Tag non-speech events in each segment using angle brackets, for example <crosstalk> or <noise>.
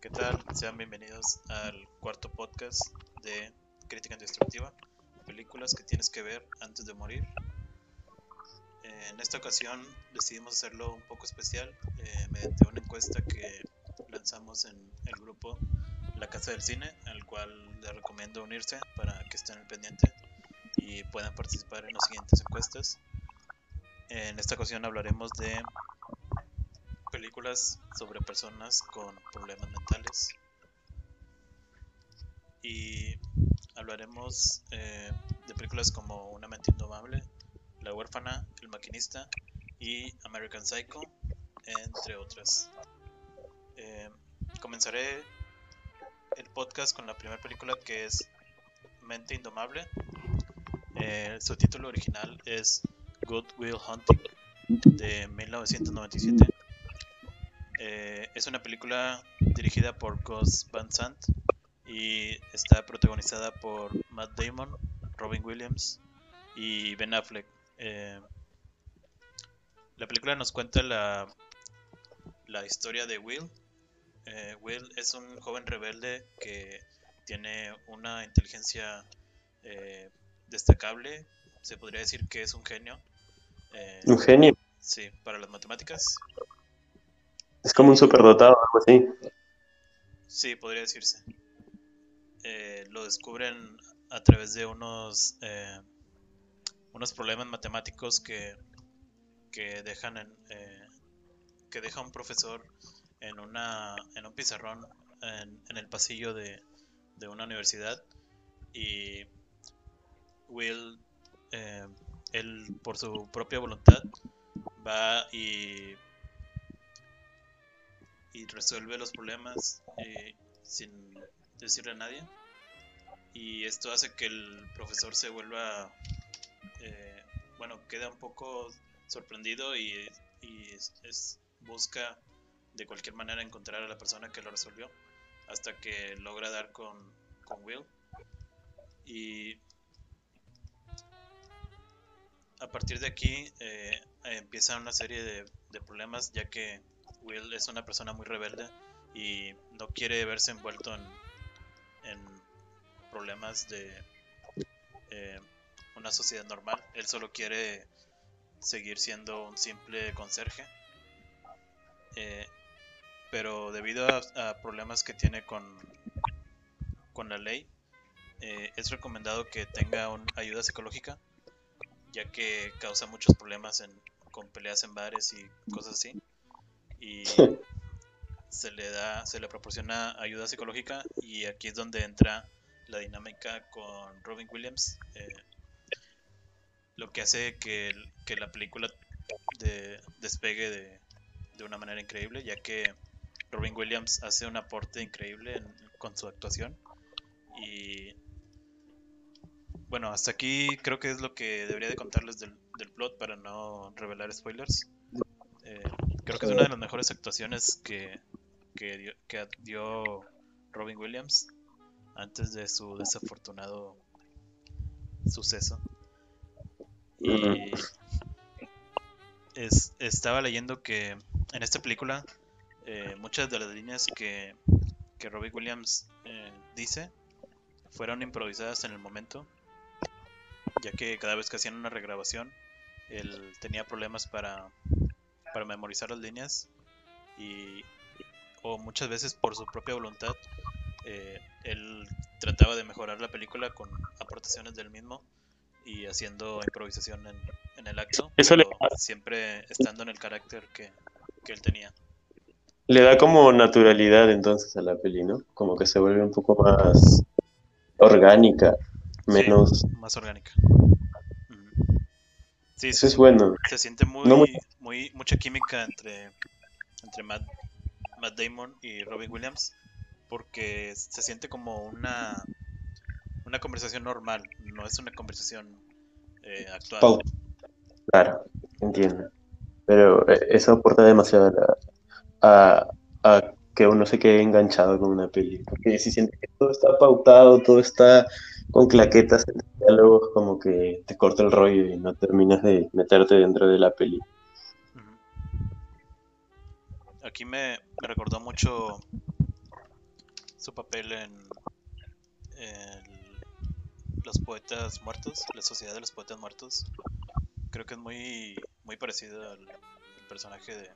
¿Qué tal? Sean bienvenidos al cuarto podcast de Crítica Destructiva, películas que tienes que ver antes de morir. Eh, en esta ocasión decidimos hacerlo un poco especial eh, mediante una encuesta que lanzamos en el grupo La Casa del Cine, al cual les recomiendo unirse para que estén al pendiente y puedan participar en las siguientes encuestas. En esta ocasión hablaremos de películas sobre personas con problemas mentales y hablaremos eh, de películas como Una mente indomable, La huérfana, El maquinista y American Psycho, entre otras. Eh, comenzaré el podcast con la primera película que es Mente Indomable. Eh, su título original es Good Will Hunting de 1997. Eh, es una película dirigida por Gus Van Sant y está protagonizada por Matt Damon, Robin Williams y Ben Affleck. Eh, la película nos cuenta la, la historia de Will. Eh, Will es un joven rebelde que tiene una inteligencia destacable. Se podría decir que es un genio. un genio. Sí, para las matemáticas. Es como un superdotado o algo así. Sí, podría decirse. Eh, lo descubren a través de unos eh, unos problemas matemáticos que, que dejan en, eh, que deja un profesor en una en un pizarrón en, en el pasillo de, de, una universidad y Will él por su propia voluntad va y y resuelve los problemas eh, sin decirle a nadie. Y esto hace que el profesor se vuelva, eh, bueno, queda un poco sorprendido y, es, busca de cualquier manera encontrar a la persona que lo resolvió hasta que logra dar con, con Will. Y a partir de aquí eh, empieza una serie de problemas ya que Will es una persona muy rebelde y no quiere verse envuelto en, problemas de eh, una sociedad normal. Él solo quiere seguir siendo un simple conserje. Eh, pero debido a, problemas que tiene con, la ley, eh, es recomendado que tenga una ayuda psicológica, ya que causa muchos problemas con peleas en bares y cosas así y se le da, se le proporciona ayuda psicológica y aquí es donde entra la dinámica con Robin Williams, eh, lo que hace que, la película de, despegue de, una manera increíble, ya que Robin Williams hace un aporte increíble con su actuación y bueno, hasta aquí creo que es lo que debería de contarles del, del plot para no revelar spoilers. Eh, Creo que es una de las mejores actuaciones que, que, dio, Robin Williams antes de su desafortunado suceso. Y es, estaba leyendo que en esta película eh, muchas de las líneas que, que Robin Williams eh, dice fueron improvisadas en el momento, ya que cada vez que hacían una regrabación, él tenía problemas para para memorizar las líneas y o muchas veces por su propia voluntad eh, él trataba de mejorar la película con aportaciones del mismo y haciendo improvisación en, en el acto Eso siempre estando en el carácter que, que, él tenía. le da como naturalidad entonces a la peli no como que se vuelve un poco más orgánica menos más orgánica Sí, Eso es bueno. Se siente muy, muy, mucha química entre, entre Matt, Damon y Robin Williams porque se siente como una, una conversación normal, no es una conversación eh, actual. Claro, entiendo. Pero eh, eso aporta demasiado a, a, que uno se quede enganchado con una peli. Porque si siente que todo está pautado, todo está con claquetas en diálogos, como que te corta el rollo y no terminas de meterte dentro de la peli. Aquí me, recordó mucho su papel en, Los Poetas Muertos, la Sociedad de los Poetas Muertos. Creo que es muy, muy parecido al, personaje de,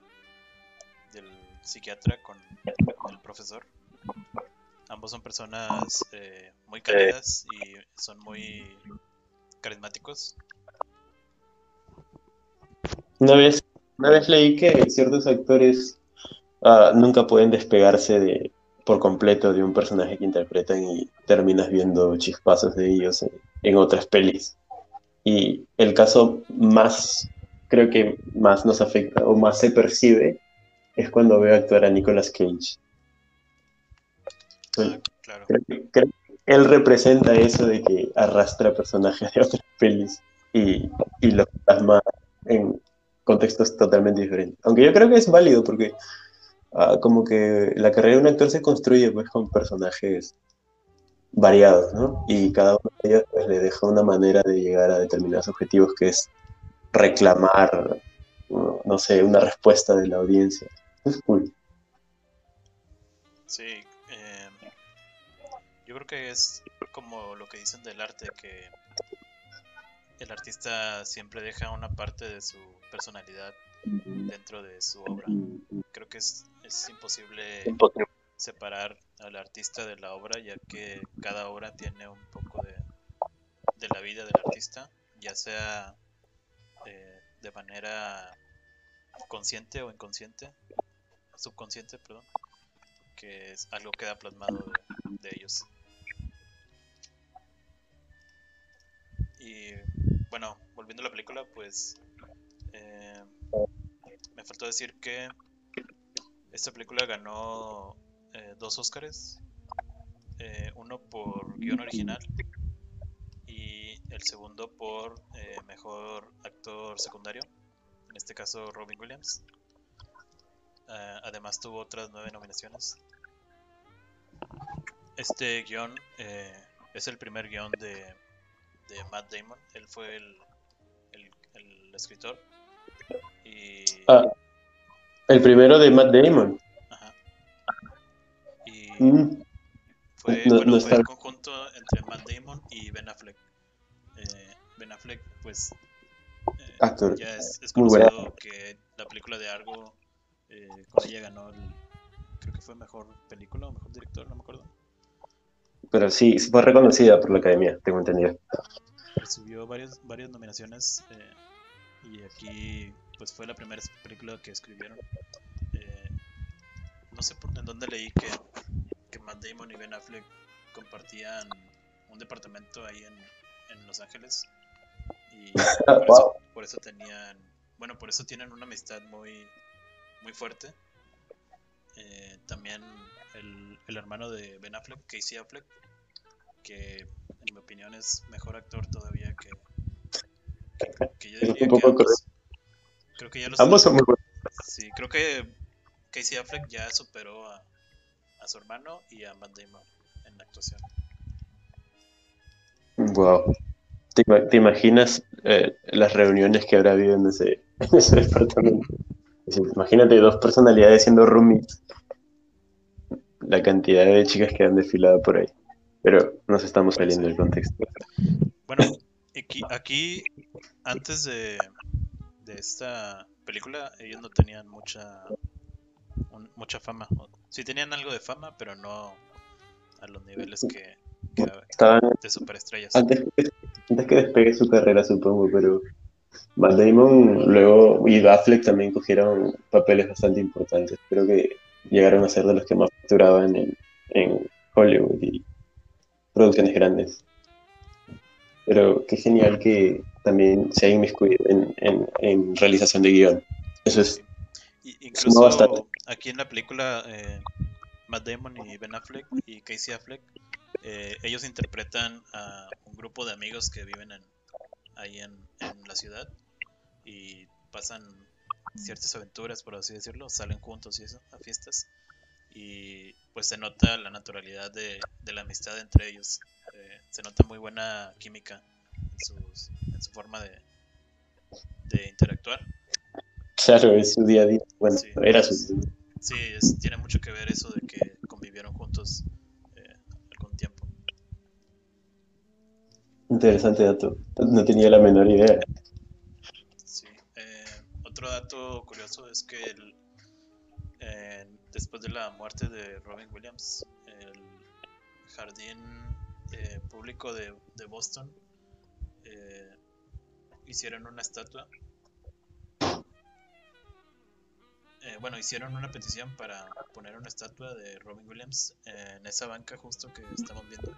del psiquiatra con el profesor. Ambos son personas eh, muy cálidas y son muy carismáticos. Una vez, una vez leí que ciertos actores ah, nunca pueden despegarse de, por completo de un personaje que interpretan y terminas viendo chispazos de ellos en, otras pelis. Y el caso más, creo que más nos afecta o más se percibe es cuando veo actuar a Nicolas Cage. Ah, claro. él representa eso de que arrastra personajes de otras pelis y, y los plasma en contextos totalmente diferentes. Aunque yo creo que es válido porque Ah, como que la carrera de un actor se construye pues con personajes variados, ¿no? Y cada uno de ellos pues, le deja una manera de llegar a determinados objetivos que es reclamar, no, sé, una respuesta de la audiencia. Sí, em, yo creo que es como lo que dicen del arte, que el artista siempre deja una parte de su personalidad dentro de su obra. Creo que es, es imposible separar al artista de la obra, ya que cada obra tiene un poco de, de la vida del artista, ya sea eh, de manera consciente o inconsciente, subconsciente, perdón, que es algo que queda plasmado de, ellos. Y bueno, volviendo a la película, pues eh, me faltó decir que esta película ganó eh, dos Oscars. Eh, uno por guion original y el segundo por mejor actor secundario, en este caso Robin Williams. Además tuvo otras nueve nominaciones. Este guion es el primer guion de, de, Matt Damon. Él fue el, el escritor Ah, el primero de Matt Damon. Ajá. Y mm. fue, bueno, fue el conjunto entre Matt Damon y Ben Affleck. Eh, ben Affleck, pues, eh, ya es, es conocido que la película de Argo eh, con ella ganó el, creo que fue mejor película o mejor director, no me acuerdo. Pero sí, fue reconocida por la academia, tengo entendido. Recibió varias, varias nominaciones eh, y aquí pues fue la primera película que escribieron. Eh, no sé por en dónde leí que, que Matt Damon y Ben Affleck compartían un departamento ahí en, en Los Ángeles y <laughs> por, eso, tenían, bueno, por eso tienen una amistad muy, muy fuerte. Eh, también el, el, hermano de Ben Affleck, Casey Affleck, que en mi opinión es mejor actor todavía que, que, yo diría que ambos, creo que ya los ambos son muy buenos. Sí, creo que Casey Affleck ya superó a, a su hermano y a Matt Damon en la actuación. Wow. ¿Te, te imaginas eh, las reuniones que habrá habido en ese, <laughs> en ese departamento? Imagínate dos personalidades siendo roomies. La cantidad de chicas que han desfilado por ahí. Pero nos estamos saliendo del contexto. Bueno, <laughs> aquí, aquí antes de, de esta película, ellos no tenían mucha mucha fama. Sí tenían algo de fama, pero no a los niveles que, estaban de superestrellas. Antes, antes que despegue su carrera, supongo, pero Matt Damon luego y Affleck también cogieron papeles bastante importantes. Creo que llegaron a ser de los que más facturaban en, en Hollywood y producciones grandes. Pero qué genial que también se ha inmiscuido en, en, realización de guion. Eso es. incluso aquí en la película, eh, Matt Damon y Ben Affleck y Casey Affleck, eh, ellos interpretan a un grupo de amigos que viven en, ahí en, en la ciudad y pasan ciertas aventuras, por así decirlo, salen juntos y eso, a fiestas. Y pues se nota la naturalidad de, de la amistad entre ellos. Eh, se nota muy buena química en, su forma de, de interactuar. Claro, es su día a día. Bueno, era su Sí, tiene mucho que ver eso de que convivieron juntos Interesante dato. No tenía la menor idea. Sí. Eh, otro dato curioso es que el, eh, después de la muerte de Robin Williams, el jardín eh, público de, de Boston eh, hicieron una estatua. Eh, bueno, hicieron una petición para poner una estatua de Robin Williams en esa banca justo que estamos viendo.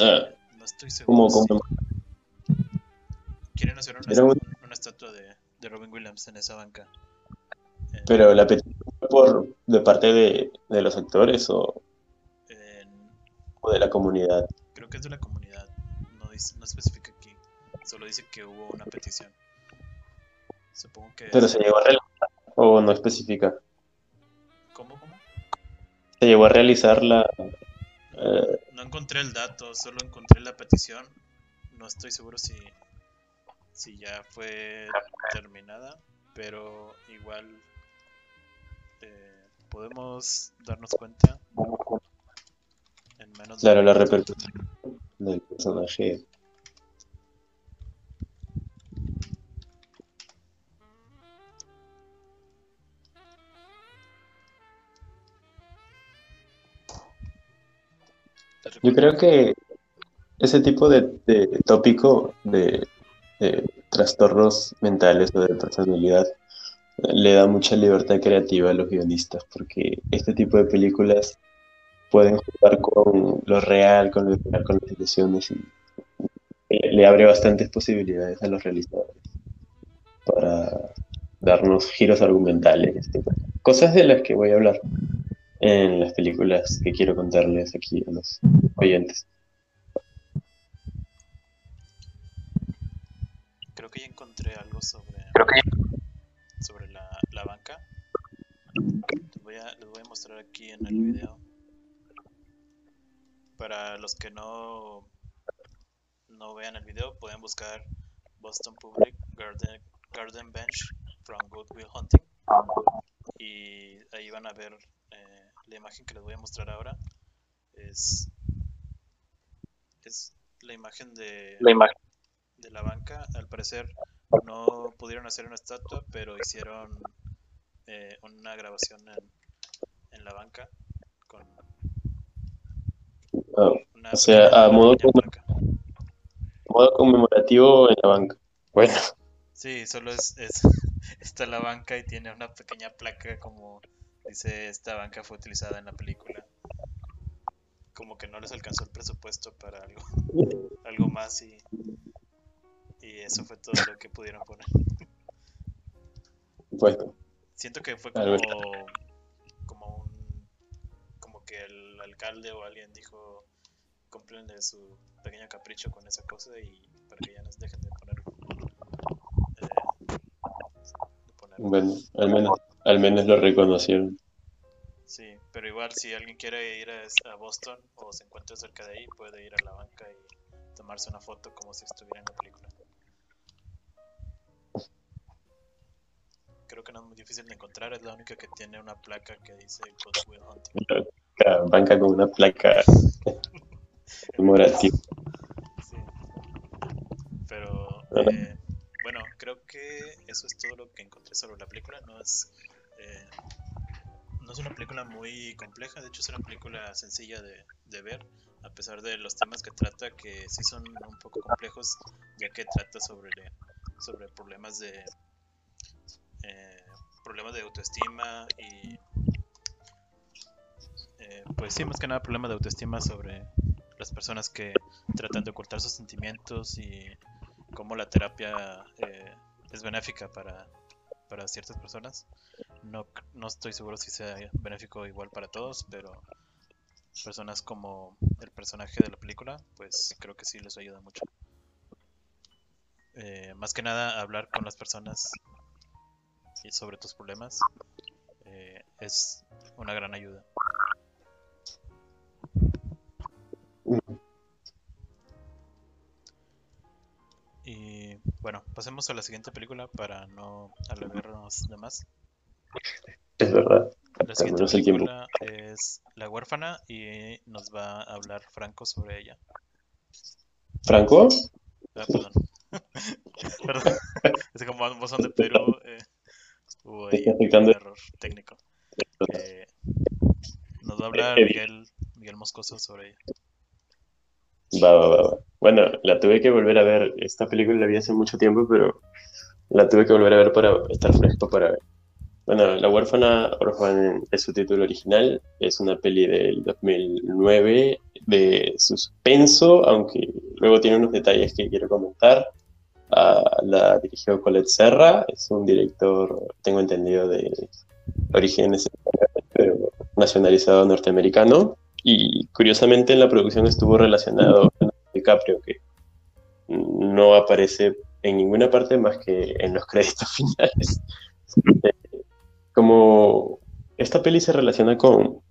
Ah, No estoy seguro. quieren hacer una, un- una estatua de, de Robin Williams en esa banca. En- Pero la petición fue por de parte de, de los actores o, en- o de la comunidad. creo que es de la comunidad. No, dice, no especifica aquí. Solo dice que hubo una petición. Supongo que. Pero se llegó a realizar o no especifica. ¿Cómo, cómo? Se llegó a realizar la eh, No encontré el dato, solo encontré la petición. No estoy seguro si, si ya fue terminada, pero igual eh, podemos darnos cuenta en menos de claro, la repercusión del personaje. Yo creo que ese tipo de, de tópico de, trastornos mentales o de personalidad eh, le da mucha libertad creativa a los guionistas, porque este tipo de películas pueden jugar con lo real, con lo real, con las ilusiones y le abre bastantes posibilidades a los realizadores para darnos giros argumentales, este, cosas de las que voy a hablar en las películas que quiero contarles aquí a los oyentes. Creo que ya encontré algo sobre, sobre la, la banca. Les voy, a, les voy a mostrar aquí en el video. Para los que no, no vean el video, pueden buscar Boston Public Garden, Garden Bench from Good Will Hunting. Y ahí van a ver eh, la imagen que les voy a mostrar ahora. Es, es la imagen de, de la banca. Al parecer no pudieron hacer una estatua, pero hicieron eh, una grabación en, en la banca con Ah, una O sea, a modo placa. modo conmemorativo en la banca. Bueno, Sí, solo es, es <laughs> está la banca y tiene una pequeña placa como dice esta banca fue utilizada en la película. Como que no les alcanzó el presupuesto para algo, <laughs> algo más y, y eso fue todo lo que pudieron poner. bueno, Siento que fue como, como un como que el alcalde o alguien dijo cúmplenle su pequeño capricho con esa cosa y para que ya nos dejen de poner eh, de poner bueno, al menos, al menos lo reconocieron. Sí, pero igual si alguien quiere ir a, Boston o se encuentra cerca de ahí, puede ir a la banca y tomarse una foto como si estuviera en la película. Creo que no es muy difícil de encontrar, es la única que tiene una placa que dice Good Will Hunting. La banca con una placa <laughs> conmemorativa. Sí. Pero Bueno. eh, bueno, creo que eso es todo lo que encontré sobre la película. No es eh, no es una película muy compleja, de hecho es una película sencilla de, de ver, a pesar de los temas que trata, que sí son un poco complejos, ya que trata sobre, sobre problemas de eh, problemas de autoestima y eh, pues sí, más que nada problemas de autoestima sobre las personas que tratan de ocultar sus sentimientos y cómo la terapia eh, es benéfica para, para ciertas personas. No, no estoy seguro si sea benéfico igual para todos, pero personas como el personaje de la película, pues creo que sí les ayuda mucho. Eh, más que nada, hablar con las personas y sobre tus problemas eh, es una gran ayuda. Bueno, pasemos a la siguiente película para no alargarnos de más. Es verdad. La siguiente película es La huérfana y nos va a hablar Franco sobre ella. ¿Franco? Ah, perdón. <laughs> perdón. Es como ambos son de Perú, eh, hubo ahí un error técnico. Eh, nos va a hablar Miguel, Miguel Moscoso sobre ella. Va, va, va, va. Bueno, la tuve que volver a ver. Esta película la vi hace mucho tiempo, pero la tuve que volver a ver para estar fresco para ver. Bueno, La huérfana Orphan es su título original. Es una peli del 2009 de suspenso, aunque luego tiene unos detalles que quiero comentar. Ah, la dirigió Colette Serra. Es un director, tengo entendido, de orígenes pero nacionalizado norteamericano. Y curiosamente en la producción estuvo relacionado DiCaprio, que no aparece en ninguna parte más que en los <laughs> créditos finales. Como esta peli se relaciona con,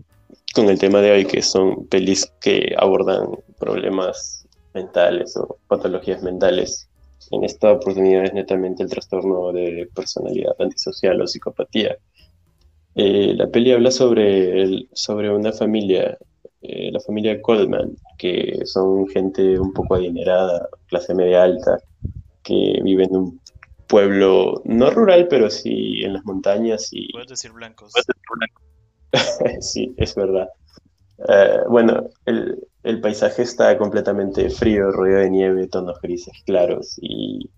con el tema de hoy, que son pelis que abordan problemas mentales o patologías mentales. En esta oportunidad es netamente el trastorno de personalidad antisocial o psicopatía. Eh, la peli habla sobre, el- sobre una familia, eh, la familia Coleman, que son gente un poco adinerada, clase media alta, que vive en un pueblo, no rural, pero sí en las montañas y Puedes decir blancos. <laughs> sí, es verdad. Eh, bueno, el, el paisaje está completamente frío, rodeado de nieve, tonos grises claros y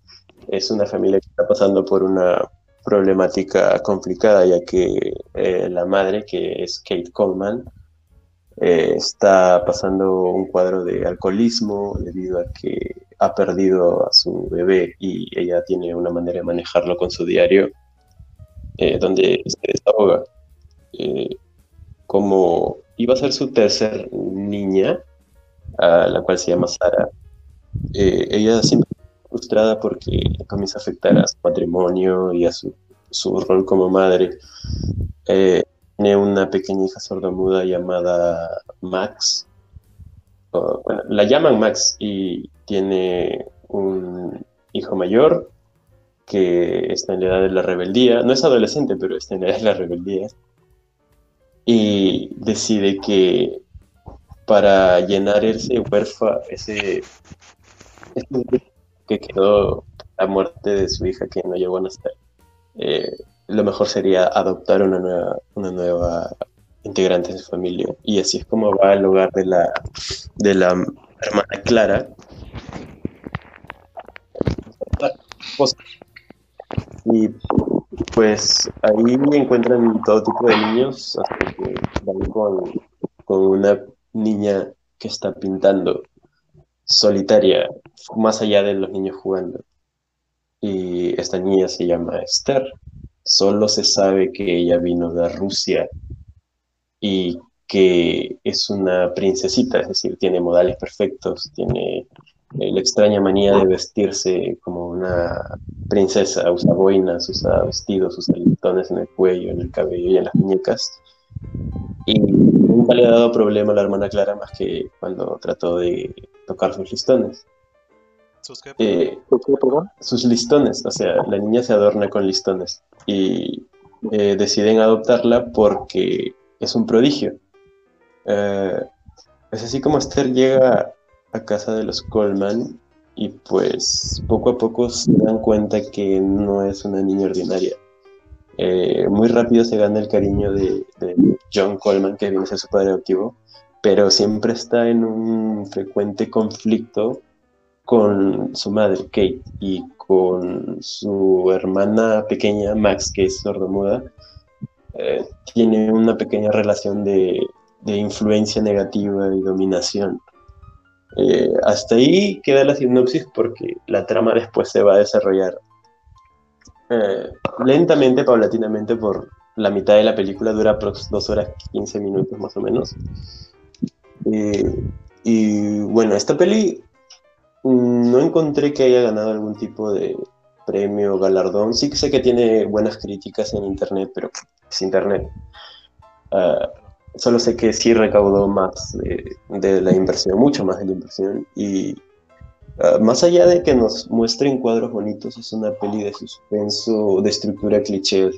es una familia que está pasando por una problemática complicada, ya que eh, la madre, que es Kate Coleman, eh, está pasando un cuadro de alcoholismo debido a que ha perdido a su bebé y ella tiene una manera de manejarlo con su diario, eh, donde se desahoga. Eh, como iba a ser su tercer niña, a la cual se llama Sara, eh, ella siempre está frustrada porque comienza a afectar a su matrimonio y a su, su rol como madre. Tiene una pequeña hija sordomuda llamada Max. Bueno, la llaman Max y tiene un hijo mayor que está en la edad de la rebeldía. No es adolescente, pero está en la edad de la rebeldía. Y decide que para llenar ese huérfano, ese, que quedó la muerte de su hija que no llegó a nacer, eh, lo mejor sería adoptar una nueva, una nueva integrante de su familia. Y así es como va al hogar de la, de la hermana Clara. Y pues ahí encuentran todo tipo de niños, hasta que van con, con una niña que está pintando solitaria, más allá de los niños jugando. Y esta niña se llama Esther. Solo se sabe que ella vino de Rusia y que es una princesita, es decir, tiene modales perfectos, tiene eh, la extraña manía de vestirse como una princesa, usa boinas, usa vestidos, usa listones en el cuello, en el cabello y en las muñecas. Y nunca le ha dado problema a la hermana Clara más que cuando trató de tocar sus listones. Eh, sus listones, o sea, la niña se adorna con listones y eh, deciden adoptarla porque es un prodigio. Eh, es así como Esther llega a casa de los Coleman y pues poco a poco se dan cuenta que no es una niña ordinaria. Muy rápido se gana el cariño de, de John Coleman, que viene a ser su padre adoptivo, pero siempre está en un frecuente conflicto con su madre, Kate, y con su hermana pequeña, Max, que es sordomuda. Eh, tiene una pequeña relación de, de influencia negativa y dominación. Eh, hasta ahí queda la sinopsis porque la trama después se va a desarrollar eh, lentamente, paulatinamente, por la mitad de la película, dura 2 horas 15 minutos más o menos. Eh, y bueno, esta peli no encontré que haya ganado algún tipo de premio galardón. Sí que sé que tiene buenas críticas en internet, pero es internet. Uh, solo sé que sí recaudó más de, la inversión, mucho más de la inversión. Y uh, más allá de que nos muestren cuadros bonitos, es una peli de suspenso, de estructura cliché.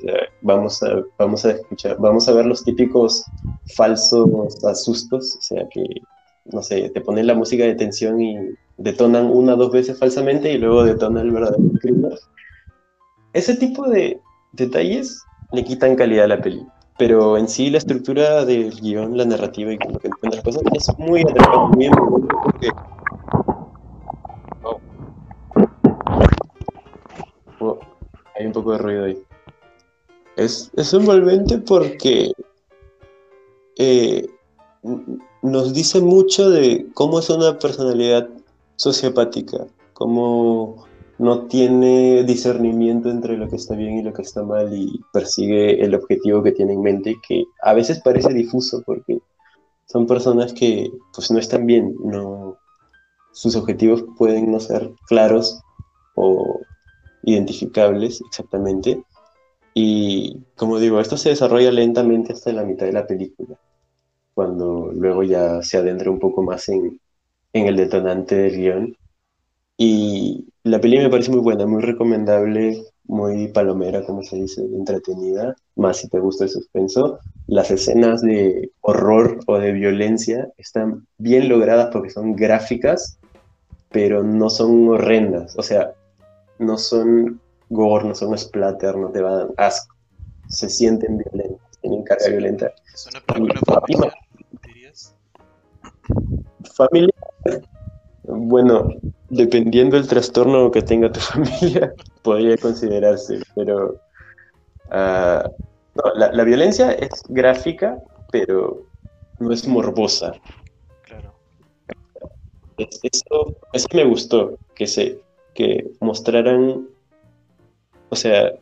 Vamos a, vamos a escuchar, vamos a ver los típicos falsos asustos, o sea que, no sé, te ponen la música de tensión y detonan una o dos veces falsamente y luego detonan el verdadero crimen. Ese tipo de detalles le quitan calidad a la peli. Pero en sí la estructura del guion, la narrativa y lo que encuentra las cosas es muy atrapante, muy porque... Oh. Oh, hay un poco de ruido ahí. Es, es envolvente porque eh, nos dice mucho de cómo es una personalidad sociopática, cómo no tiene discernimiento entre lo que está bien y lo que está mal y persigue el objetivo que tiene en mente, que a veces parece difuso porque son personas que pues no están bien, no, sus objetivos pueden no ser claros o identificables exactamente. Y como digo, esto se desarrolla lentamente hasta la mitad de la película, cuando luego ya se adentra un poco más en, en el detonante del guion. Y la peli me parece muy buena, muy recomendable, muy palomera, como se dice, entretenida, más si te gusta el suspenso. Las escenas de horror o de violencia están bien logradas porque son gráficas, pero no son horrendas. O sea, no son gore, no son splatter, no te van asco. Se sienten violentas, tienen carga violenta. Es una película familiar, dirías. Familia, bueno, dependiendo del trastorno que tenga tu <laughs> familia, podría considerarse, pero no, la, la violencia es gráfica, pero no es morbosa. Claro. Es- Eso, eso me gustó, que se que mostraran, o sea,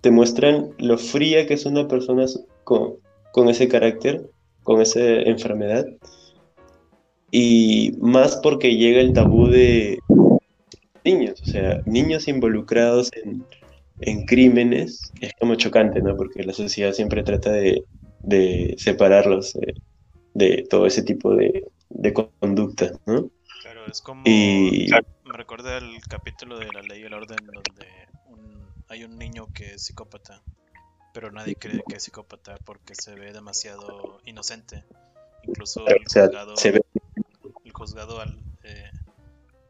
te muestran lo fría que es una persona con, con ese carácter, con esa enfermedad, y más porque llega el tabú de niños, o sea, niños involucrados en, en crímenes, es como chocante, ¿no? Porque la sociedad siempre trata de, de separarlos eh, de todo ese tipo de, de conductas, ¿no? Claro, es como. Y Me recuerda el capítulo de la ley y el orden donde un- hay un niño que es psicópata, pero nadie cree que es psicópata porque se ve demasiado inocente. Incluso el o sea, juzgado, se ve juzgado al, eh,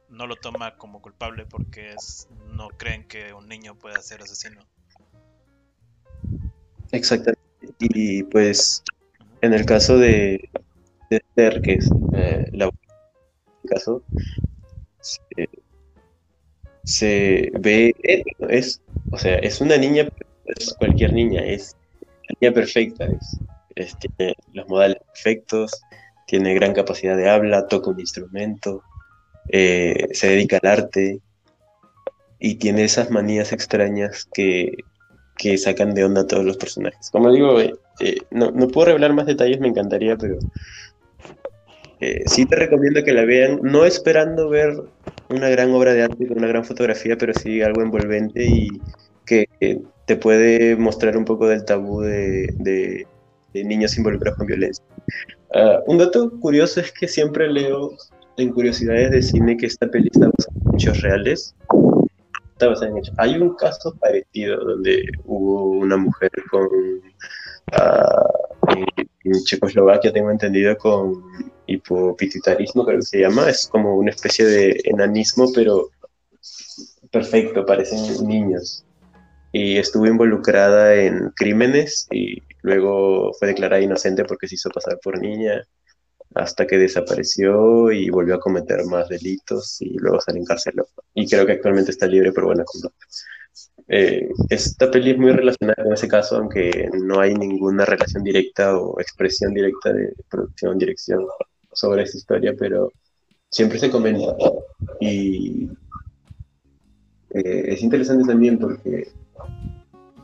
no lo toma como culpable porque es, no creen que un niño pueda ser asesino. exactamente. Y pues en el caso de, de Esther, que es eh, la caso, se, ve, eh, es, o sea, es una niña, es cualquier niña, es la niña perfecta, es, tiene los modales perfectos, tiene gran capacidad de habla, toca un instrumento, eh, se dedica al arte y tiene esas manías extrañas que, que sacan de onda a todos los personajes. Como digo, eh, eh, no, no puedo revelar más detalles, me encantaría, pero eh, sí te recomiendo que la vean, no esperando ver una gran obra de arte con una gran fotografía, pero sí algo envolvente y que, te puede mostrar un poco del tabú de, de- de niños involucrados con violencia. Ah, un dato curioso es que siempre leo en curiosidades de cine que esta peli está basada en hechos reales. Está basada en hechos. Hay un caso parecido donde hubo una mujer con ah, en Checoslovaquia, tengo entendido, con hipopituitarismo, creo que se llama. Es como una especie de enanismo, pero perfecto, parecen niños. Y estuvo involucrada en crímenes y luego fue declarada inocente porque se hizo pasar por niña hasta que desapareció y volvió a cometer más delitos y luego salió encarcelado. Y creo que actualmente está libre por buena conducta. Eh, esta peli es muy relacionada con ese caso, aunque no hay ninguna relación directa o expresión directa de producción, dirección sobre esta historia, pero siempre se comenta. Y eh, es interesante también porque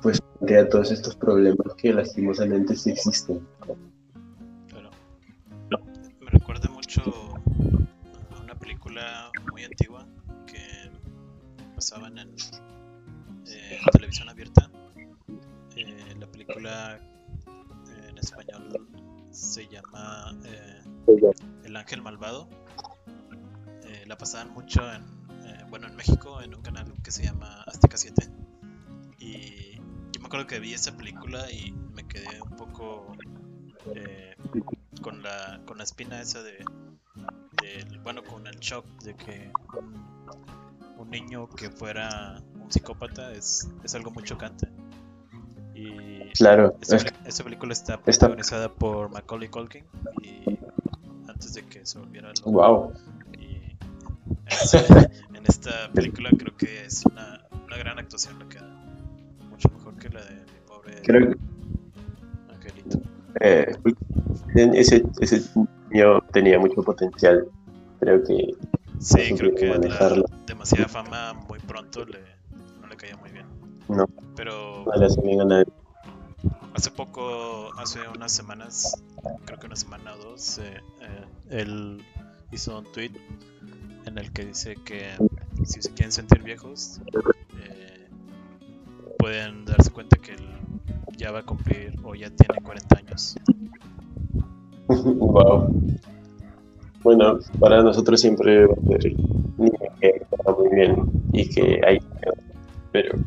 pues plantea todos estos problemas que lastimosamente sí existen. Claro. Me recuerda mucho a una película muy antigua que pasaban en, eh, televisión abierta. Eh, la película eh, en español se llama El Ángel Malvado. La pasaban mucho en, bueno, en México en un canal que se llama Azteca 7. Y me acuerdo que vi esa película y me quedé un poco eh, con la con la espina esa de, bueno, con el shock de que un, un niño que fuera un psicópata es, es algo muy chocante. Y Claro, esta, es esta película está Está- protagonizada por Macaulay Culkin y antes de que se volviera loco. wow. Y en esta, en esta <laughs> película creo que es una, una gran actuación la que mejor que la de mi pobre Creo que angelito. eh, ese, ese niño tenía mucho potencial. Creo que Sí, no creo que la demasiada fama muy pronto le, no le caía muy bien. No. Pero no le hace bien a nadie. hace poco, hace unas semanas, creo que una semana o dos, eh, eh, él hizo un tweet en el que dice que si se quieren sentir viejos, pueden darse cuenta que él ya va a cumplir o ya tiene 40 años. <laughs> wow. Bueno, para nosotros siempre va a ser niño que está muy bien y que hay. Pero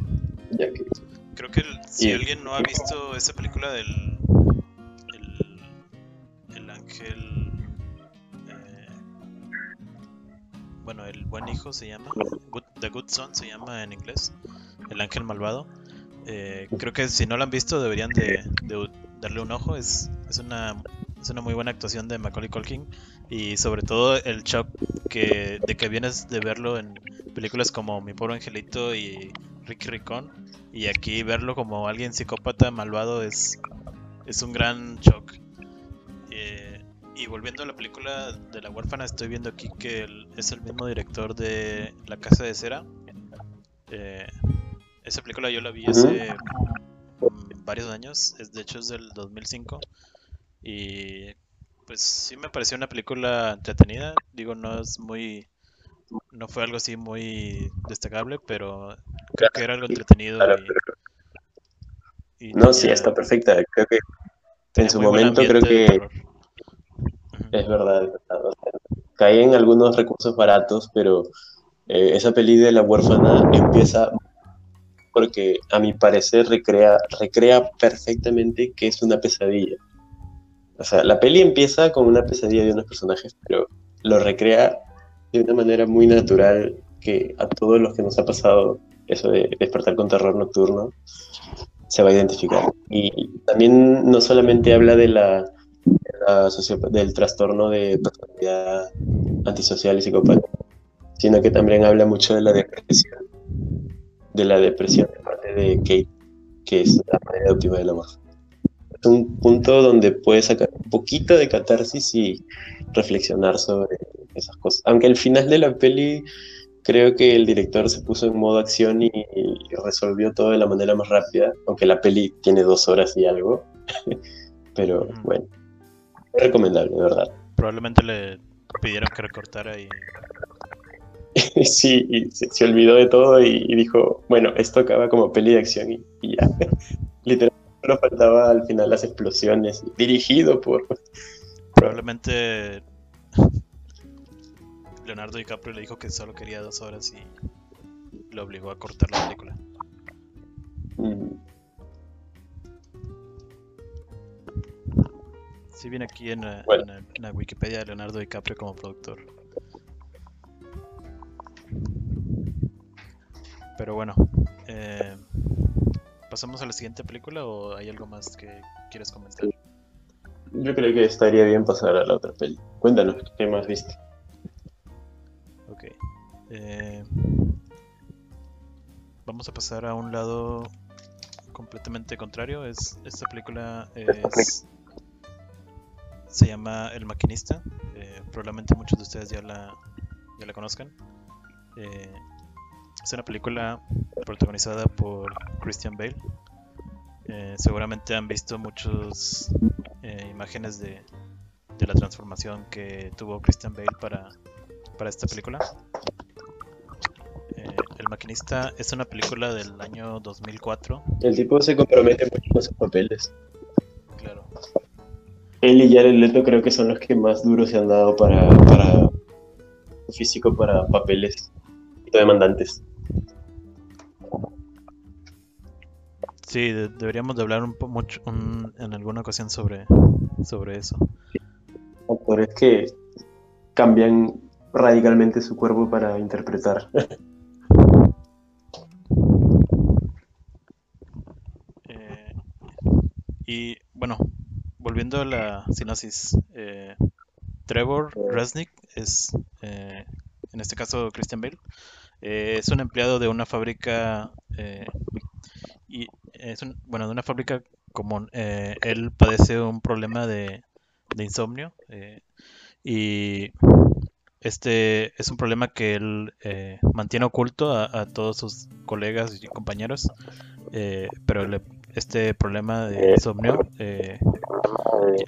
ya que. Creo que el- si Y- alguien no ha visto esa película del el, el ángel eh, bueno el buen hijo se llama The Good Son se llama en inglés el ángel malvado eh, creo que si no lo han visto deberían de, darle un ojo es, es una es una muy buena actuación de Macaulay Culkin y sobre todo el shock que de que vienes de verlo en películas como Mi pobre angelito y Ricky Ricón y aquí verlo como alguien psicópata malvado es, es un gran shock. Eh, y volviendo a la película de la huérfana, estoy viendo aquí que es el mismo director de La Casa de Cera. Eh, esa película yo la vi hace varios años, es, de hecho es del 2005. Y pues sí me pareció una película entretenida. Digo, no es muy... No fue algo así muy destacable, pero creo que era algo entretenido y, y No, sí, está perfecta. Creo que en su momento creo que es verdad. es verdad, o sea, cae en algunos recursos baratos, pero eh, esa peli de la huérfana empieza porque a mi parecer recrea, recrea perfectamente que es una pesadilla. O sea, la peli empieza con una pesadilla de unos personajes, pero lo recrea de una manera muy natural que a todos los que nos ha pasado eso de despertar con terror nocturno se va a identificar. Y también no solamente habla del trastorno de personalidad antisocial y psicópata, sino que también habla mucho de la depresión, de la depresión de parte de Kate, que es la manera óptima del amor. Es un punto donde puedes sacar un poquito de catarsis y reflexionar sobre esas cosas. Aunque al final de la peli creo que el director se puso en modo acción y, y resolvió todo de la manera más rápida, aunque la peli tiene dos horas y algo. <laughs> Pero bueno, recomendable, de verdad. Probablemente le pidieron que recortara y <laughs> Sí, y se, se olvidó de todo y, y dijo, bueno, esto acaba como peli de acción y, y ya. <laughs> Literalmente solo faltaba al final las explosiones, dirigido por... probablemente Leonardo DiCaprio le dijo que solo quería dos horas y lo obligó a cortar la película. Mm, Sí viene aquí en, la- Bueno. en la- en la Wikipedia de Leonardo DiCaprio como productor. Pero bueno, eh, ¿pasamos a la siguiente película o hay algo más que quieres comentar? Yo creo que estaría bien pasar a la otra peli. Cuéntanos, ¿qué más viste? Ok. eh, vamos a pasar a un lado completamente contrario. Es, esta película es, se llama El Maquinista. eh, probablemente muchos de ustedes ya la, ya la conozcan. Eh, es una película protagonizada por Christian Bale. Eh, seguramente han visto muchas imágenes de, de la transformación que tuvo Christian Bale para, para esta película. Eh, El Maquinista es una película del año 2004. El tipo se compromete mucho con sus papeles. Claro. Él y Jared Leto creo que son los que más duros se han dado para, para físico para papeles demandantes. Sí, de- deberíamos de hablar un mucho un- en alguna ocasión sobre, sobre eso. Actores que cambian radicalmente su cuerpo para interpretar. <laughs> Eh, y bueno, volviendo a la sinopsis, eh, Trevor Resnick es, eh, en este caso Christian Bale, eh, es un empleado de una fábrica eh, y es un- bueno, de una fábrica común. Eh, él padece un problema de, insomnio y este es un problema que él mantiene oculto a, a todos sus colegas y compañeros, pero le- este problema de insomnio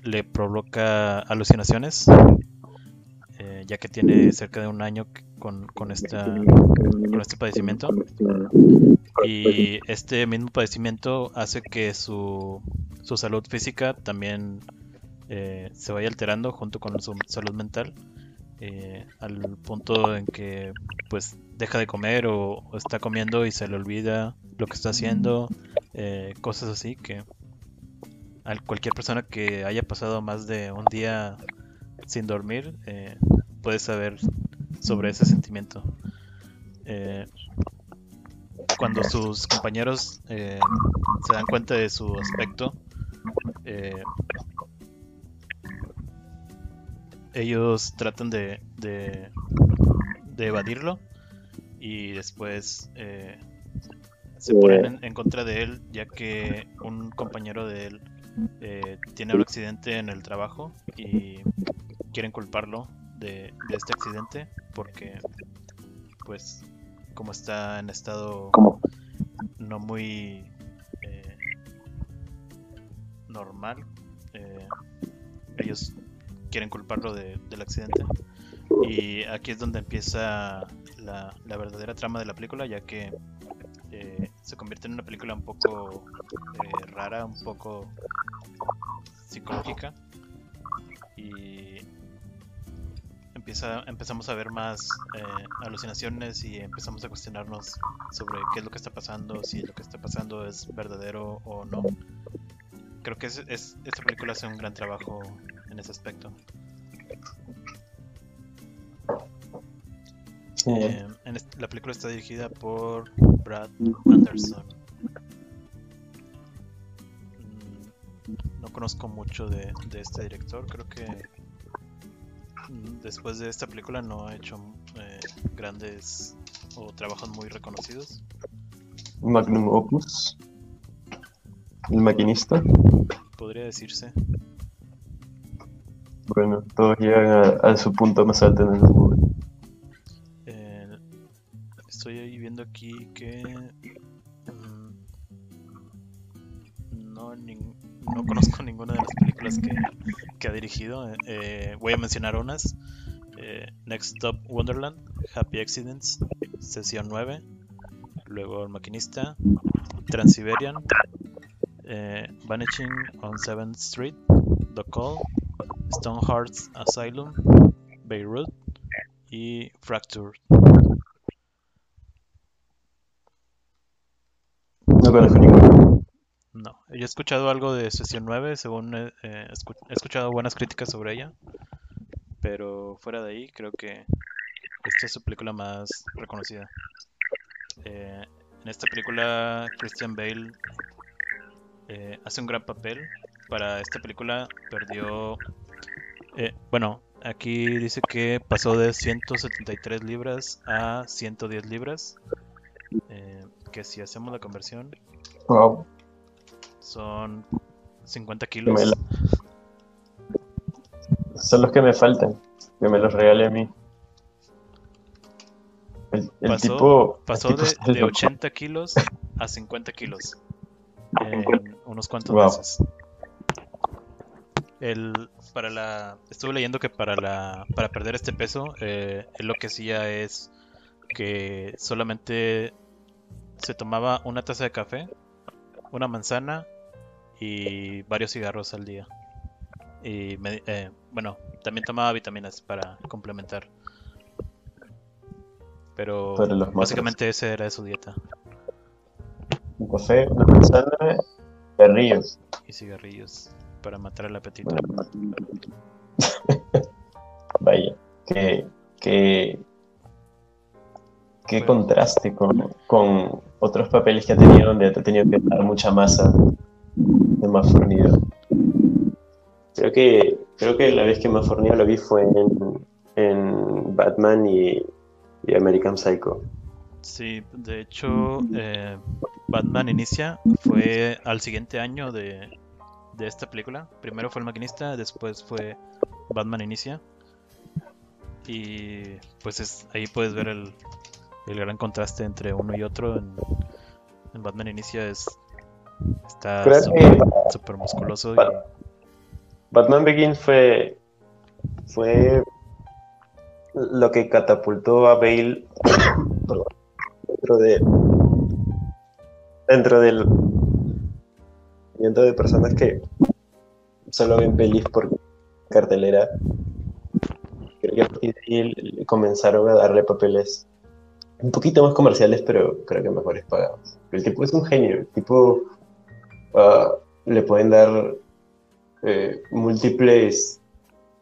le provoca alucinaciones, eh, ya que tiene cerca de un año con, con, esta, con este padecimiento. Y este mismo padecimiento hace que su, su salud física también eh, se vaya alterando junto con su salud mental, eh, al punto en que pues deja de comer o, está comiendo y se le olvida lo que está haciendo, cosas así que a cualquier persona que haya pasado más de un día sin dormir eh, puede saber sobre ese sentimiento. Eh, cuando sus compañeros eh, se dan cuenta de su aspecto, eh, ellos tratan de, de, de evadirlo y después eh, se ponen en, en contra de él ya que un compañero de él tiene un accidente en el trabajo y quieren culparlo de, de este accidente porque pues como está en estado no muy eh, normal. eh, ellos quieren culparlo de- del accidente. Y aquí es donde empieza la, la verdadera trama de la película, ya que eh, se convierte en una película un poco rara, un poco psicológica. Y empieza, empezamos a ver más eh, alucinaciones y empezamos a cuestionarnos sobre qué es lo que está pasando, si lo que está pasando es verdadero o no. Creo que es, es- esta película hace un gran trabajo en ese aspecto. sí, Eh, en la película está dirigida por Brad Anderson. Mm, No conozco mucho de, de este director, creo que después de esta película no ha hecho eh, grandes o trabajos muy reconocidos. Magnum Opus. El maquinista. Podría decirse. Bueno, todos llegan a, a su punto más alto en el mundo. Eh, estoy ahí viendo aquí que mm, no, nin- no conozco ninguna de las películas que, que ha dirigido. Eh, voy a mencionar unas. Eh, Next Stop Wonderland, Happy Accidents, Sesión 9, luego El Maquinista, Transiberian, eh, Vanishing on 7th Street, The Call, Stonehearts Asylum, Beirut y Fractured. No conozco ninguno. No, yo he escuchado algo de Sesión 9, según eh, he escuchado buenas críticas sobre ella, pero fuera de ahí creo que esta es su película más reconocida. Eh, en esta película Christian Bale eh, hace un gran papel. Para esta película perdió, eh, bueno, aquí dice que pasó de 173 libras a 110 libras, eh, que si hacemos la conversión Wow. Son 50 Que me kilos. la- Son los que me faltan. Que me los regale a mí. El, el Pasó- tipo. el Pasó tipo de, está de loco. 80 kilos a 50 kilos en unos cuantos Wow. meses. El, para la, estuve leyendo que para la, para perder este peso, eh, él lo que hacía es que solamente se tomaba una taza de café, una manzana y varios cigarros al día. Y me- eh, bueno, también tomaba vitaminas para complementar. Pero básicamente esa era su dieta. Un café, una manzana, perrillos. y cigarrillos para matar el apetito. <laughs> Vaya. qué, qué, qué contraste con, con otros papeles que ha tenido donde ha tenido que dar mucha masa de más fornido. Creo que, creo que la vez que más fornido lo vi fue en, en Batman y, y American Psycho. Sí, de hecho, eh, Batman Inicia fue al siguiente año de, de esta película. Primero fue El Maquinista, después fue Batman Inicia. Y pues es, ahí puedes ver el, el gran contraste entre uno y otro. En, en Batman Inicia es está súper musculoso. y- Bat- Batman Begins fue, fue lo que catapultó a Bale dentro de dentro del movimiento de personas que solo ven pelis por cartelera. Le- comenzaron a darle papeles un poquito más comerciales, pero creo que mejores pagados. El tipo es un genio, el tipo ah, le pueden dar eh, múltiples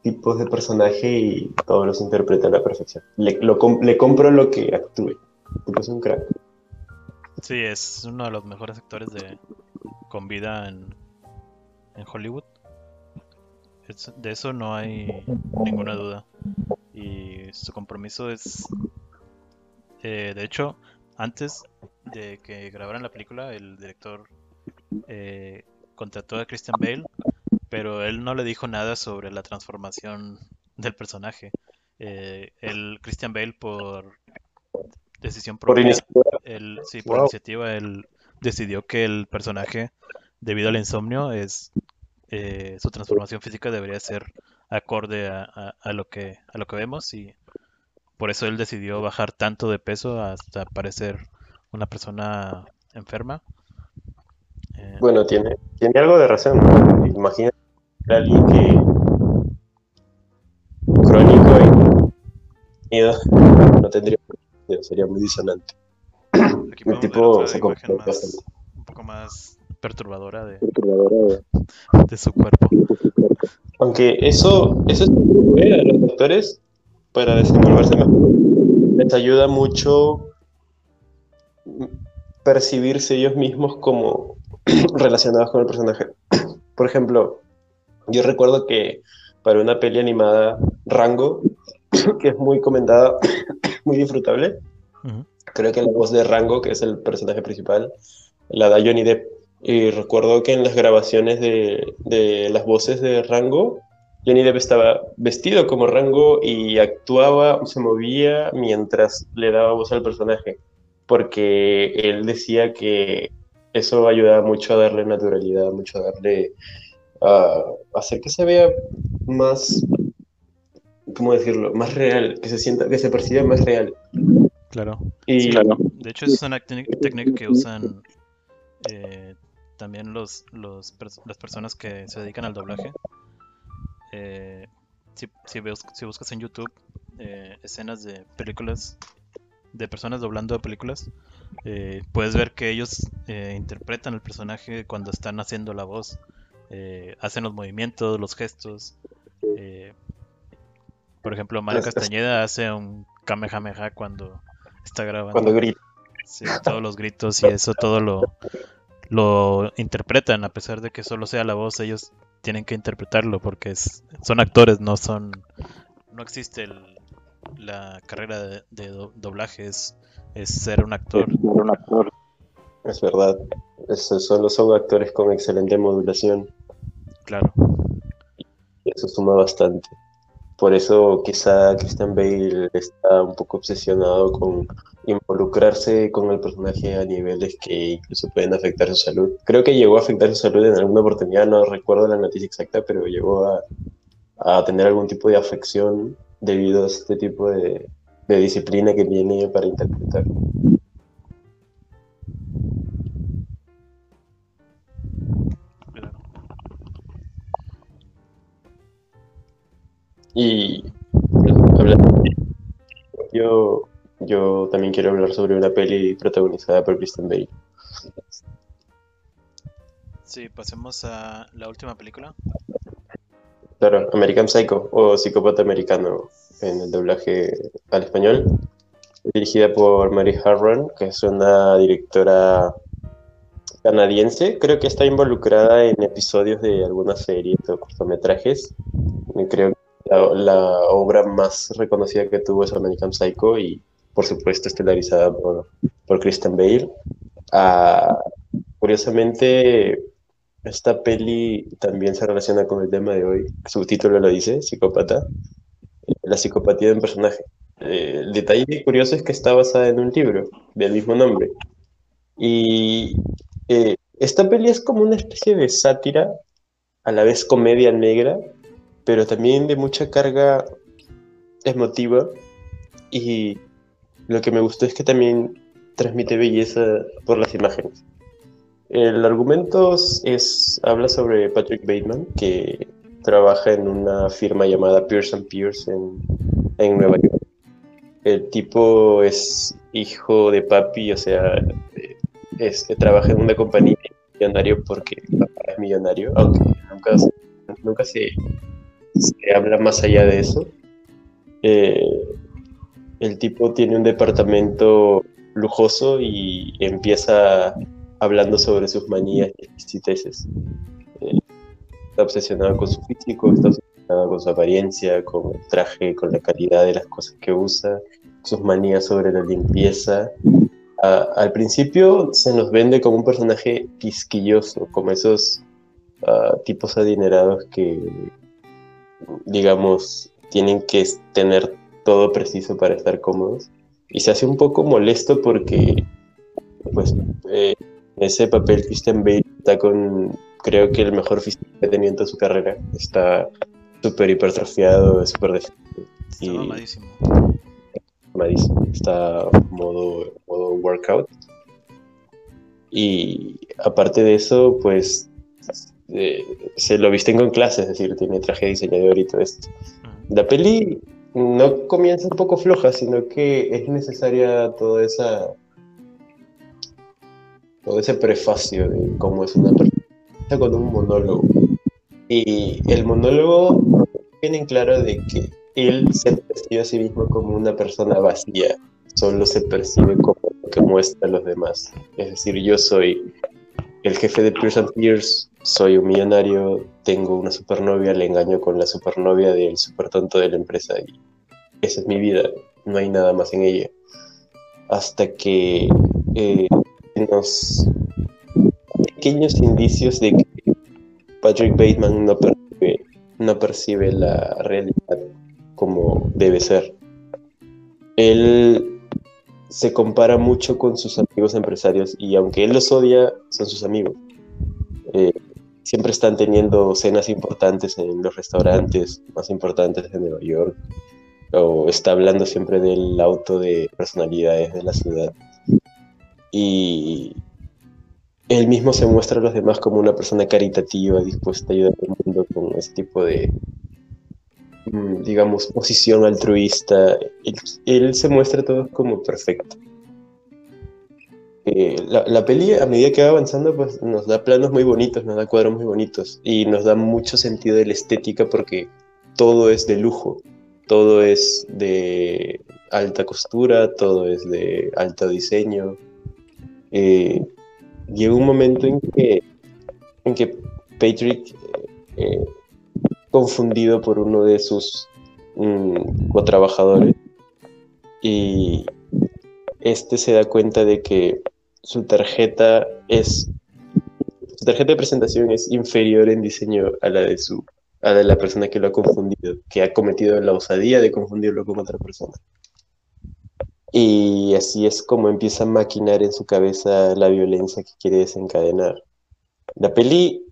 tipos de personaje y todos los interpreta a la perfección. Le, lo le compro lo que actúe. El tipo es un crack. Sí, es uno de los mejores actores de con vida en, en Hollywood. De eso no hay ninguna duda. Y su compromiso es... eh, de hecho, antes de que grabaran la película, el director eh, contrató a Christian Bale, pero él no le dijo nada sobre la transformación del personaje. Eh, el Christian Bale por decisión Por propia iniciativa. él, sí, por Wow. iniciativa, él decidió que el personaje, debido al insomnio, es eh, su transformación física debería ser acorde a, a- a lo que a lo que vemos y por eso él decidió bajar tanto de peso hasta parecer una persona enferma. Eh, Bueno, tiene, tiene algo de razón. Imagina alguien que crónico y no, no tendría sería muy disonante. aquí ver tipo se más, bastante. un poco más perturbadora de, Perturbadora. de su cuerpo. <laughs> Aunque eso, eso es a los actores para desenvolverse mejor. Les ayuda mucho percibirse ellos mismos como <clears throat> relacionados con el personaje. <clears throat> Por ejemplo, yo recuerdo que para una peli animada, Rango, <clears throat> que es muy comentada, muy disfrutable, creo que la voz de Rango, que es el personaje principal, la da Johnny Depp. Y recuerdo que en las grabaciones de, de las voces de Rango, Johnny Depp estaba vestido como Rango y actuaba, se movía mientras le daba voz al personaje, porque él decía que eso ayudaba mucho a darle naturalidad, mucho a darle, a hacer que se vea más, ¿cómo decirlo? Más real, que se sienta, que se perciba más real. Claro. Y De hecho, es una técnica que usan eh, también los, los las personas que se dedican al doblaje. Eh, si, si, bus- si buscas en YouTube eh, escenas de películas, de personas doblando películas, eh, puedes ver que ellos eh, interpretan el personaje cuando están haciendo la voz. Hacen los movimientos, los gestos. por ejemplo, Mario Es- es- Castañeda hace un Kamehameha cuando está grabando. cuando grita. Sí, todos los gritos y eso todo lo, lo interpretan, a pesar de que solo sea la voz, ellos tienen que interpretarlo porque es, son actores, no son, no existe el- la carrera de, de do- doblaje, es, es ser un actor. Es verdad. Eso, solo son actores con excelente modulación. Claro, eso suma bastante. Por eso quizá Christian Bale está un poco obsesionado con involucrarse con el personaje a niveles que incluso pueden afectar su salud. Creo que llegó a afectar su salud en alguna oportunidad, no recuerdo la noticia exacta, pero llegó a, a tener algún tipo de afección debido a este tipo de, de disciplina que tiene para interpretar. Y hablando yo, yo también quiero hablar sobre una peli protagonizada por Christian Bale. Sí, pasemos a la última película. Claro, American Psycho o Psicópata Americano. en el doblaje al español, dirigida por Mary Harron, que es una directora canadiense, creo que está involucrada en episodios de algunas series o cortometrajes. Creo que la, la, obra más reconocida que tuvo es American Psycho y por supuesto estelarizada por, por Kristen Bale. Ah, curiosamente, esta peli también se relaciona con el tema de hoy. Su título lo dice, psicópata. La psicopatía de un personaje. Eh, el detalle curioso es que está basada en un libro del mismo nombre. Y eh, esta peli es como una especie de sátira, a la vez comedia negra, pero también de mucha carga emotiva. Y lo que me gustó es que también transmite belleza por las imágenes. El argumento es, habla sobre Patrick Bateman, que trabaja en una firma llamada Pearson Pierce en, en Nueva York. El tipo es hijo de papi, o sea, es, trabaja en una compañía millonario porque papá es millonario, aunque nunca, nunca se, se habla más allá de eso. Eh, el tipo tiene un departamento lujoso y empieza hablando sobre sus manías y exquisiteces. Eh, está obsesionado con su físico, está obsesionado con su apariencia, con el traje, con la calidad de las cosas que usa, sus manías sobre la limpieza. al principio se nos vende como un personaje quisquilloso, como esos uh, tipos adinerados que, digamos, tienen que tener todo preciso para estar cómodos. Y se hace un poco molesto porque, pues, eh, ese papel Christian Bale está con, creo que el mejor físico que ha tenido en toda su carrera. Está súper hipertrofiado, súper definido. Está mamadísimo. Mamadísimo. Está modo, modo workout. Y aparte de eso, pues eh, se lo visten con clases, es decir, tiene traje de diseñador y todo esto. La peli no comienza un poco floja, sino que es necesaria toda esa todo ese prefacio de cómo es una persona con un monólogo. Y el monólogo tiene en claro de que él se percibe a sí mismo como una persona vacía, solo se percibe como lo que muestra a los demás. Es decir, yo soy el jefe de Pearson Pierce, soy un millonario, tengo una supernovia, le engaño con la supernovia del super tonto de la empresa y esa es mi vida, no hay nada más en ella. Hasta que eh, pequeños indicios de que Patrick Bateman no percibe, no percibe la realidad como debe ser. Él se compara mucho con sus amigos empresarios y aunque él los odia, son sus amigos. Eh, siempre están teniendo cenas importantes en los restaurantes más importantes de Nueva York o está hablando siempre del auto de personalidades de la ciudad. Y él mismo se muestra a los demás como una persona caritativa, dispuesta a ayudar al mundo con ese tipo de, digamos, posición altruista. Él, se muestra a todos como perfecto. Eh, la, la, peli, a medida que va avanzando, pues nos da planos muy bonitos, nos da cuadros muy bonitos y nos da mucho sentido de la estética porque todo es de lujo todo es de alta costura, todo es de alto diseño. Eh, llegó un momento en que, en que Patrick, eh, confundido por uno de sus mm, co-trabajadores, y este se da cuenta de que su tarjeta es su tarjeta de presentación es inferior en diseño a la de su a de la persona que lo ha confundido, que ha cometido la osadía de confundirlo con otra persona. Y así es como empieza a maquinar en su cabeza la violencia que quiere desencadenar. La peli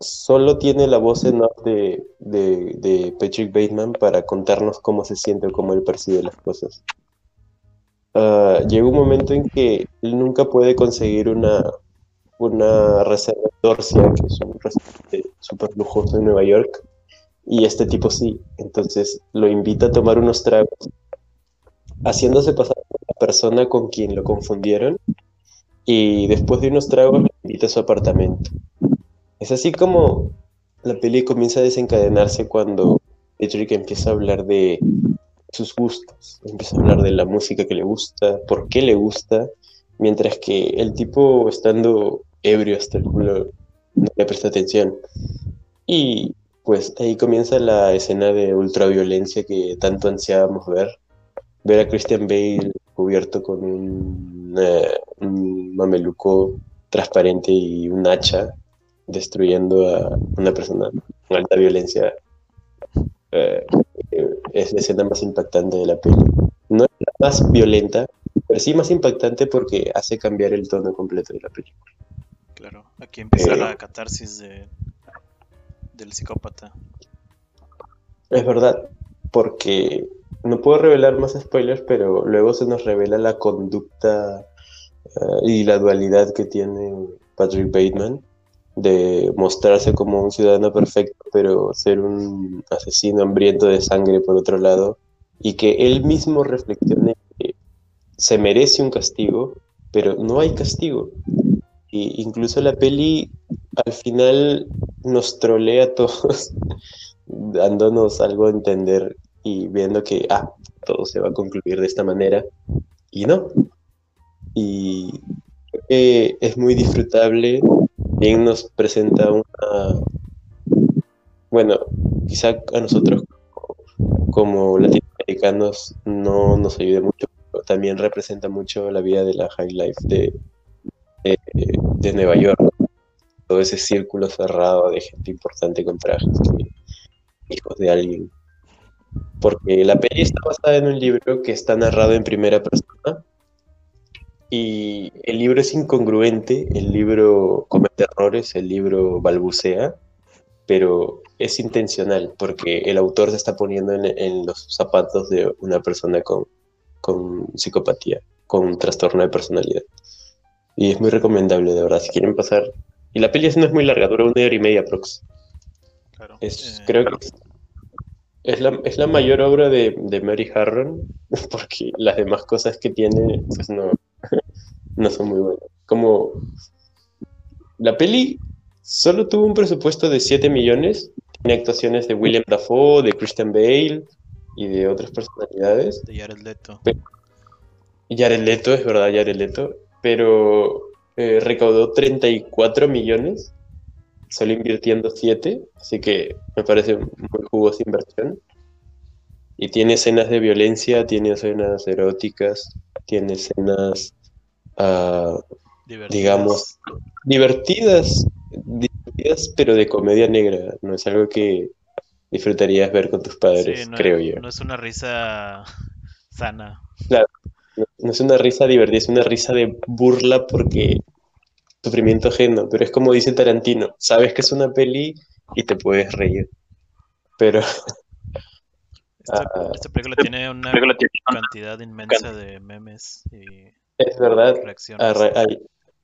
solo tiene la voz en off de, de, Patrick Bateman para contarnos cómo se siente o cómo él percibe las cosas. Uh, llega un momento en que él nunca puede conseguir una, una reserva de Dorsia, que es un restaurante súper lujoso en Nueva York, y este tipo sí. Entonces lo invita a tomar unos tragos, haciéndose pasar por la persona con quien lo confundieron, y después de unos tragos lo invita a su apartamento. Es así como la peli comienza a desencadenarse cuando Patrick empieza a hablar de sus gustos, empieza a hablar de la música que le gusta, por qué le gusta, mientras que el tipo estando ebrio hasta el culo no le presta atención. Y pues ahí comienza la escena de ultraviolencia que tanto ansiábamos ver. Ver a Christian Bale cubierto con un, eh, un mameluco transparente y un hacha destruyendo a una persona con alta violencia eh, es la escena más impactante de la peli. No es la más violenta, pero sí más impactante porque hace cambiar el tono completo de la película. Claro, aquí empieza Eh. la catarsis de, del psicópata. Es verdad, porque no puedo revelar más spoilers, pero luego se nos revela la conducta eh, y la dualidad que tiene Patrick Bateman de mostrarse como un ciudadano perfecto, pero ser un asesino hambriento de sangre por otro lado, y que él mismo reflexione que se merece un castigo, pero no hay castigo. Y incluso la peli al final nos trolea a todos, <laughs> dándonos algo a entender y viendo que, ah, todo se va a concluir de esta manera, y no. Y que es muy disfrutable, bien nos presenta una, bueno, quizá a nosotros como latinoamericanos no nos ayude mucho, pero también representa mucho la vida de la high life de, de, de Nueva York, todo ese círculo cerrado de gente importante con trajes, hijos de alguien. Porque la peli está basada en un libro que está narrado en primera persona y el libro es incongruente, el libro comete errores, el libro balbucea, pero es intencional porque el autor se está poniendo en, en los zapatos de una persona con, con psicopatía, con un trastorno de personalidad. Y es muy recomendable, de verdad, si quieren pasar. Y la peli no es muy larga, dura una hora y media aprox. Claro. Es, Eh, creo que es, es la, es la mayor obra de, de Mary Harron, <laughs> porque las demás cosas que tiene pues no, <laughs> no son muy buenas. Como la peli solo tuvo un presupuesto de 7 millones, tiene actuaciones de William Dafoe, de Christian Bale y de otras personalidades. de Jared Leto. Jared Leto, es verdad, Jared Leto, pero eh, recaudó 34 millones, solo invirtiendo 7, así que me parece muy jugosa inversión. Y tiene escenas de violencia, tiene escenas eróticas, tiene escenas, ah, Divertidas. digamos, divertidas, divertidas, pero de comedia negra. No es algo que disfrutarías ver con tus padres, Sí, no, creo yo. no es una risa <laughs> sana. No, no es una risa divertida, es una risa de burla porque sufrimiento ajeno, pero es como dice Tarantino, sabes que es una peli y te puedes reír. Pero <laughs> Esta, Ah. esta película tiene una cantidad inmensa de memes y es verdad, reacciones.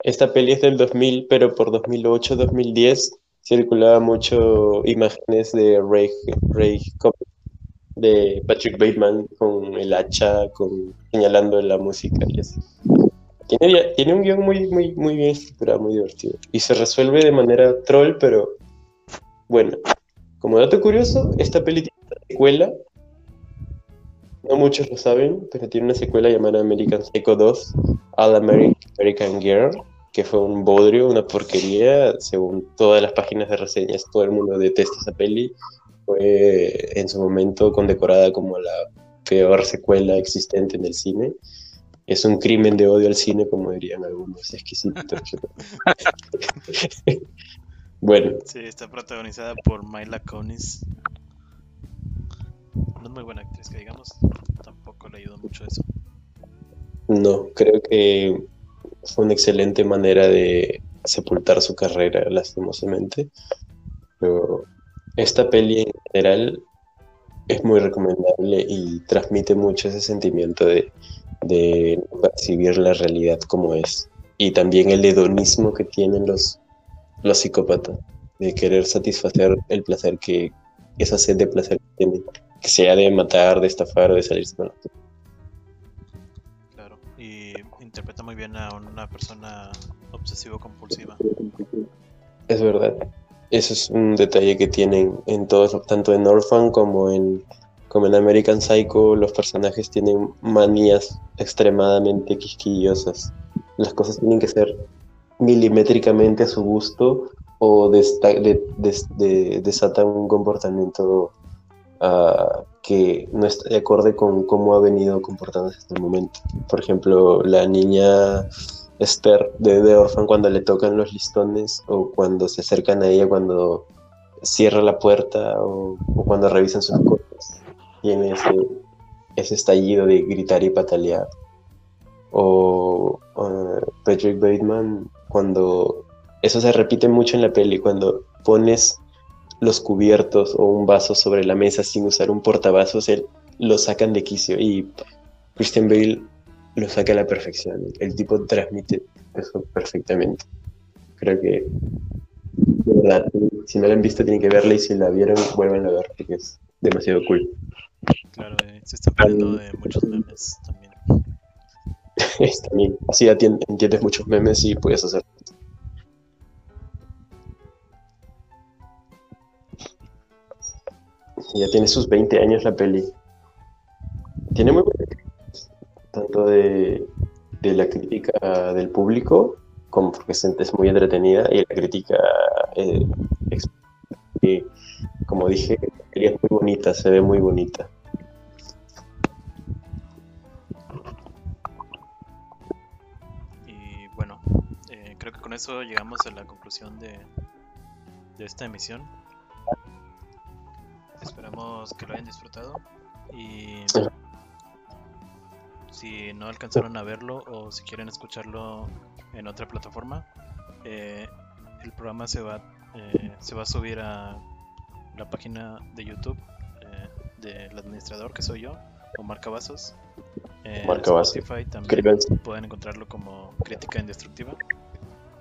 esta peli es del 2000, pero por 2008, 2010 circulaba mucho imágenes de Ray, Ray de Patrick Bateman con el hacha, con, señalando la música y así. Tiene, tiene un guion muy, muy, muy bien estructurado, muy divertido. Y se resuelve de manera troll, pero bueno. Como dato curioso, esta peli tiene una secuela. No muchos lo saben, pero tiene una secuela llamada American Psycho 2, All Ameri- American Girl, que fue un bodrio, una porquería, según todas las páginas de reseñas, todo el mundo detesta esa peli. Fue en su momento condecorada como la peor secuela existente en el cine. Es un crimen de odio al cine, como dirían algunos exquisitos. <laughs> <laughs> bueno, Sí, está protagonizada por Myla Kunis. No muy buena actriz, que digamos. Tampoco le ayudó mucho eso. no, creo que fue una excelente manera de sepultar su carrera, lastimosamente. Pero esta peli en general es muy recomendable y transmite mucho ese sentimiento de, de percibir la realidad como es. Y también el hedonismo que tienen los, los psicópatas, de querer satisfacer el placer que, esa sed de placer que tienen, que sea de matar, de estafar de salirse con la. Claro. Y interpreta muy bien a una persona obsesivo-compulsiva. Es verdad. eso es un detalle que tienen en todos, tanto en Orphan como en, como en American Psycho, los personajes tienen manías extremadamente quisquillosas. Las cosas tienen que ser milimétricamente a su gusto o desatan un comportamiento uh, que no está de acuerdo con cómo ha venido comportándose hasta el momento. Por ejemplo, la niña Esther de The Orphan cuando le tocan los listones o cuando se acercan a ella cuando cierra la puerta o, cuando revisan sus cosas. Tiene ese estallido de gritar y patalear. O Patrick Bateman cuando eso se repite mucho en la peli, cuando pones los cubiertos o un vaso sobre la mesa sin usar un portavasos, él lo sacan de quicio y Christian Bale lo saca a la perfección. El tipo transmite eso perfectamente. Creo que, de verdad, si no la han visto, tienen que verla y si la vieron, vuelvan a ver porque es demasiado cool. Claro, eh, se está perdiendo de muchos memes también. <laughs> también. Así entiendes muchos memes y puedes hacer. Ya tiene sus 20 años la peli. Tiene muy tanto de, la crítica del público, como porque es, muy entretenida, y la crítica, eh, como dije, es muy bonita, se ve muy bonita. Y bueno, eh, creo que con eso llegamos a la conclusión de, de esta emisión. Esperamos que lo hayan disfrutado y si no alcanzaron a verlo o si quieren escucharlo en otra plataforma, eh, el programa se va, eh, se va a subir a la página de YouTube eh, del administrador que soy yo, Omar Cavazos. En Spotify también pueden encontrarlo como Crítica Indestructiva.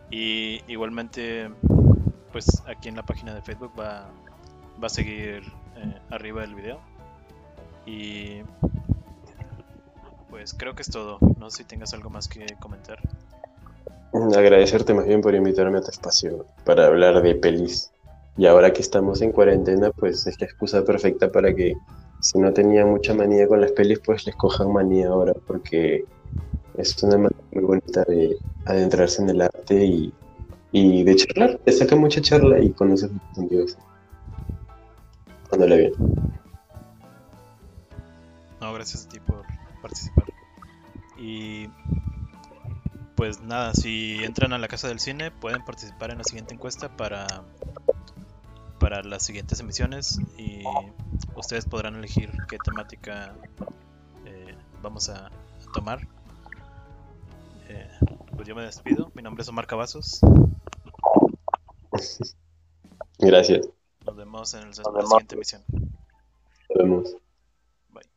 Y igualmente, pues aquí en la página de Facebook va, va a seguir arriba del video. Y pues creo que es todo. No sé si tengas algo más que comentar. Agradecerte más bien por invitarme a tu espacio para hablar de pelis. Y ahora que estamos en cuarentena, pues es la excusa perfecta para que si no tenían mucha manía con las pelis, pues les cojan manía ahora, porque es una manera muy bonita de adentrarse en el arte y, y de charlar. Te saca mucha charla y conoces muchos amigos. Bien. No, gracias a ti por participar. Y pues nada, si entran a la casa del cine pueden participar en la siguiente encuesta para para las siguientes emisiones y ustedes podrán elegir qué temática eh, vamos a, tomar. Eh, pues yo me despido. Mi nombre es Omar Cavazos. <laughs> Gracias. Nos vemos en el, la siguiente misión. Nos vemos. Bye.